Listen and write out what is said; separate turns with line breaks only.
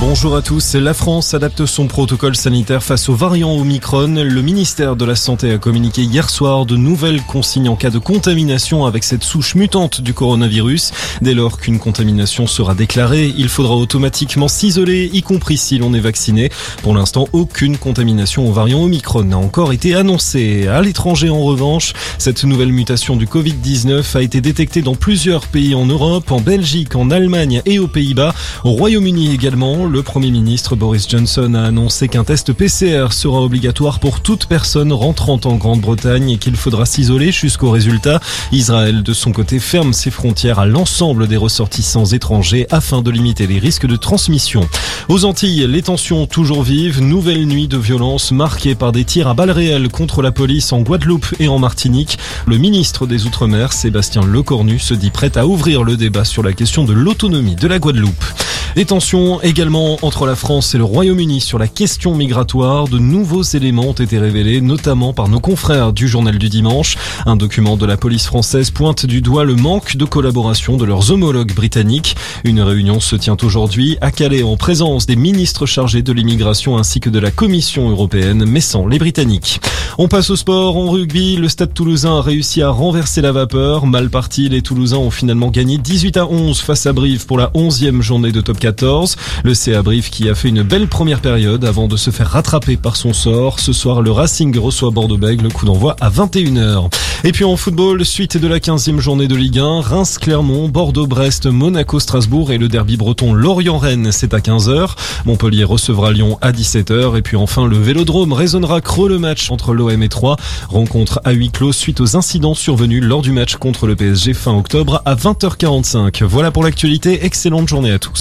Bonjour à tous. La France adapte son protocole sanitaire face aux variants Omicron. Le ministère de la Santé a communiqué hier soir de nouvelles consignes en cas de contamination avec cette souche mutante du coronavirus. Dès lors qu'une contamination sera déclarée, il faudra automatiquement s'isoler, y compris si l'on est vacciné. Pour l'instant, aucune contamination au variant Omicron n'a encore été annoncée. À l'étranger, en revanche, cette nouvelle mutation du Covid-19 a été détectée dans plusieurs pays en Europe, en Belgique, en Allemagne et aux Pays-Bas. Au Royaume-Uni également, le Premier ministre Boris Johnson a annoncé qu'un test PCR sera obligatoire pour toute personne rentrant en Grande-Bretagne et qu'il faudra s'isoler jusqu'au résultat. Israël, de son côté, ferme ses frontières à l'ensemble des ressortissants étrangers afin de limiter les risques de transmission. Aux Antilles, les tensions toujours vives, nouvelle nuit de violence marquée par des tirs à balles réelles contre la police en Guadeloupe et en Martinique. Le ministre des Outre-mer, Sébastien Lecornu, se dit prêt à ouvrir le débat sur la question de l'autonomie de la Guadeloupe. Des tensions également entre la France et le Royaume-Uni sur la question migratoire. De nouveaux éléments ont été révélés, notamment par nos confrères du journal du dimanche. Un document de la police française pointe du doigt le manque de collaboration de leurs homologues britanniques. Une réunion se tient aujourd'hui à Calais en présence des ministres chargés de l'immigration ainsi que de la Commission européenne, mais sans les Britanniques. On passe au sport. En rugby, le Stade toulousain a réussi à renverser la vapeur. Mal parti, les Toulousains ont finalement gagné 18 à 11 face à Brive pour la 11e journée de top 14. Le CA Brive qui a fait une belle première période avant de se faire rattraper par son sort. Ce soir, le Racing reçoit Bordeaux-Bègles. Le coup d'envoi à 21h. Et puis en football, suite de la 15e journée de Ligue 1, Reims-Clermont, Bordeaux-Brest, Monaco-Strasbourg et le derby breton Lorient-Rennes, c'est à 15h. Montpellier recevra Lyon à 17h. Et puis enfin, le Vélodrome résonnera creux le match entre l'OM et 3. Rencontre à huis clos suite aux incidents survenus lors du match contre le PSG fin octobre à 20h45. Voilà pour l'actualité. Excellente journée à tous.